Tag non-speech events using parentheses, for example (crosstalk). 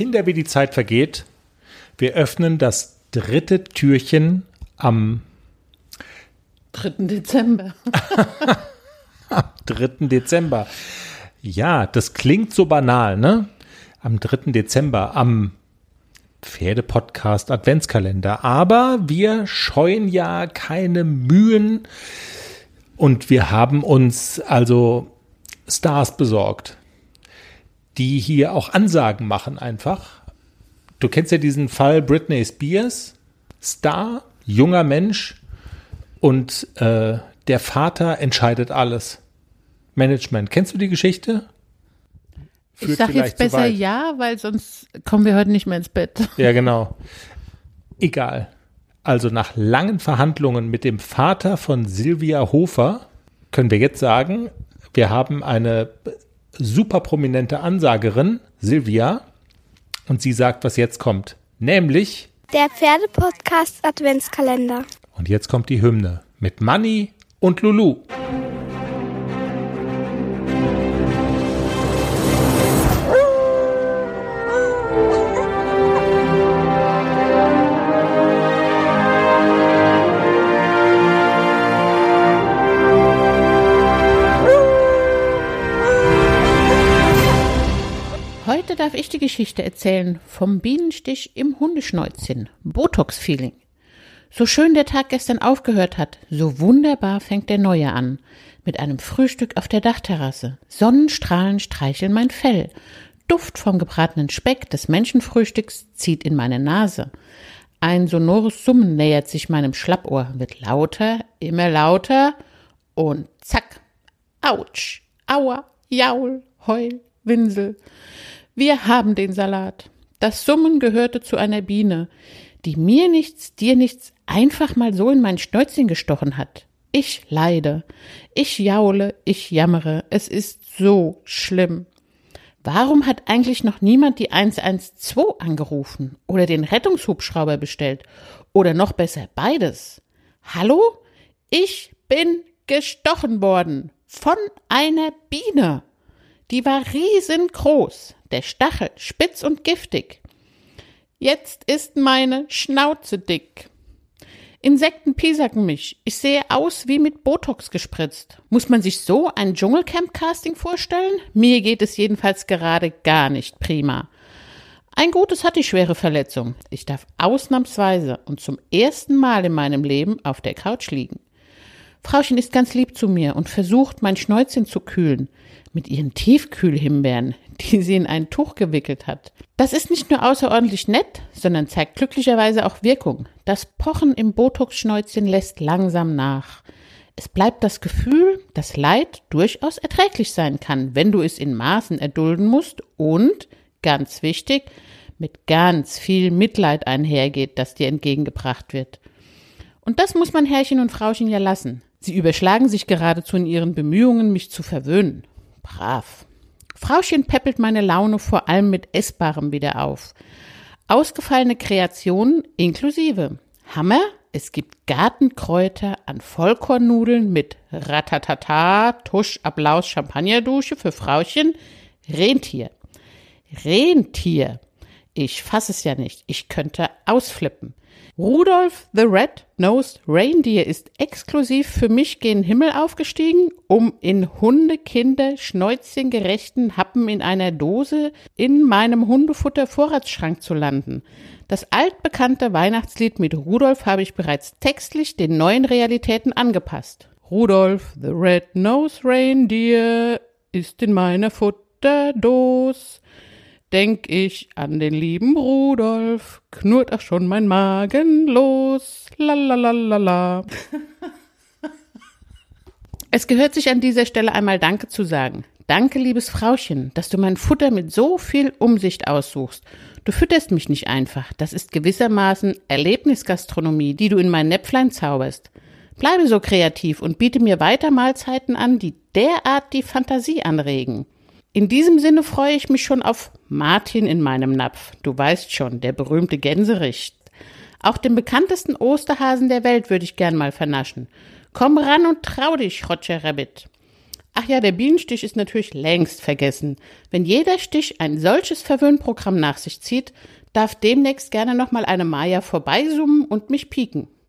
Kinder, wie die Zeit vergeht. Wir öffnen das dritte Türchen am 3. Dezember. (laughs) am 3. Dezember. Ja, das klingt so banal, ne? Am 3. Dezember, am Pferdepodcast Adventskalender. Aber wir scheuen ja keine Mühen und wir haben uns also Stars besorgt, die hier auch Ansagen machen einfach. Du kennst ja diesen Fall Britney Spears, Star, junger Mensch und äh, der Vater entscheidet alles. Management. Kennst du die Geschichte? Führt ich sag jetzt besser ja, weil sonst kommen wir heute nicht mehr ins Bett. (laughs) Ja, genau. Egal. Also nach langen Verhandlungen mit dem Vater von Silvia Hofer können wir jetzt sagen, wir haben eine super prominente Ansagerin, Silvia, und sie sagt, was jetzt kommt. Nämlich der Pferdepodcast Adventskalender. Und jetzt kommt die Hymne mit Manny und Lulu. Darf ich die Geschichte erzählen vom Bienenstich im Hundeschnäuzchen. Botox-Feeling. So schön der Tag gestern aufgehört hat, so wunderbar fängt der neue an. Mit einem Frühstück auf der Dachterrasse. Sonnenstrahlen streicheln mein Fell. Duft vom gebratenen Speck des Menschenfrühstücks zieht in meine Nase. Ein sonores Summen nähert sich meinem Schlappohr, wird lauter, immer lauter und zack. Autsch, aua, jaul, heul, winsel. Wir haben den Salat. Das Summen gehörte zu einer Biene, die mir nichts, dir nichts einfach mal so in mein Schnäuzchen gestochen hat. Ich leide. Ich jaule, ich jammere. Es ist so schlimm. Warum hat eigentlich noch niemand die 112 angerufen oder den Rettungshubschrauber bestellt? Oder noch besser beides? Hallo? Ich bin gestochen worden von einer Biene. Die war riesengroß der Stachel spitz und giftig. Jetzt ist meine Schnauze dick. Insekten piesacken mich. Ich sehe aus wie mit Botox gespritzt. Muss man sich so ein Dschungelcamp-Casting vorstellen? Mir geht es jedenfalls gerade gar nicht prima. Ein Gutes hat die schwere Verletzung. Ich darf ausnahmsweise und zum ersten Mal in meinem Leben auf der Couch liegen. Frauchen ist ganz lieb zu mir und versucht, mein Schnäuzchen zu kühlen mit ihren Tiefkühlhimbeeren, die sie in ein Tuch gewickelt hat. Das ist nicht nur außerordentlich nett, sondern zeigt glücklicherweise auch Wirkung. Das Pochen im Botox-Schnäuzchen lässt langsam nach. Es bleibt das Gefühl, dass Leid durchaus erträglich sein kann, wenn du es in Maßen erdulden musst und, ganz wichtig, mit ganz viel Mitleid einhergeht, das dir entgegengebracht wird. Und das muss man Herrchen und Frauchen ja lassen. Sie überschlagen sich geradezu in ihren Bemühungen, mich zu verwöhnen. Brav. Frauchen peppelt meine Laune vor allem mit Essbarem wieder auf. Ausgefallene Kreationen inklusive. Hammer, es gibt Gartenkräuter an Vollkornnudeln mit Ratatata, Tusch, Applaus, Champagnerdusche für Frauchen. Rentier. Rentier. Ich fasse es ja nicht. Ich könnte ausflippen. Rudolf the Red-Nosed Reindeer ist exklusiv für mich gen Himmel aufgestiegen, um in Hundekinder schnäuzchengerechten Happen in einer Dose in meinem Hundefutter-Vorratsschrank zu landen. Das altbekannte Weihnachtslied mit Rudolf habe ich bereits textlich den neuen Realitäten angepasst. Rudolf the Red-Nosed Reindeer ist in meiner Futterdose denk ich an den lieben Rudolf, knurrt auch schon mein Magen los. Lalalala. (laughs) es gehört sich an dieser Stelle einmal Danke zu sagen. Danke, liebes Frauchen, dass du mein Futter mit so viel Umsicht aussuchst. Du fütterst mich nicht einfach. Das ist gewissermaßen Erlebnisgastronomie, die du in mein Näpflein zauberst. Bleibe so kreativ und biete mir weiter Mahlzeiten an, die derart die Fantasie anregen. In diesem Sinne freue ich mich schon auf Martin in meinem Napf. Du weißt schon, der berühmte Gänsericht. Auch den bekanntesten Osterhasen der Welt würde ich gern mal vernaschen. Komm ran und trau dich, Roger Rabbit. Ach ja, der Bienenstich ist natürlich längst vergessen. Wenn jeder Stich ein solches Verwöhnprogramm nach sich zieht, darf demnächst gerne nochmal eine Maya vorbeisummen und mich pieken.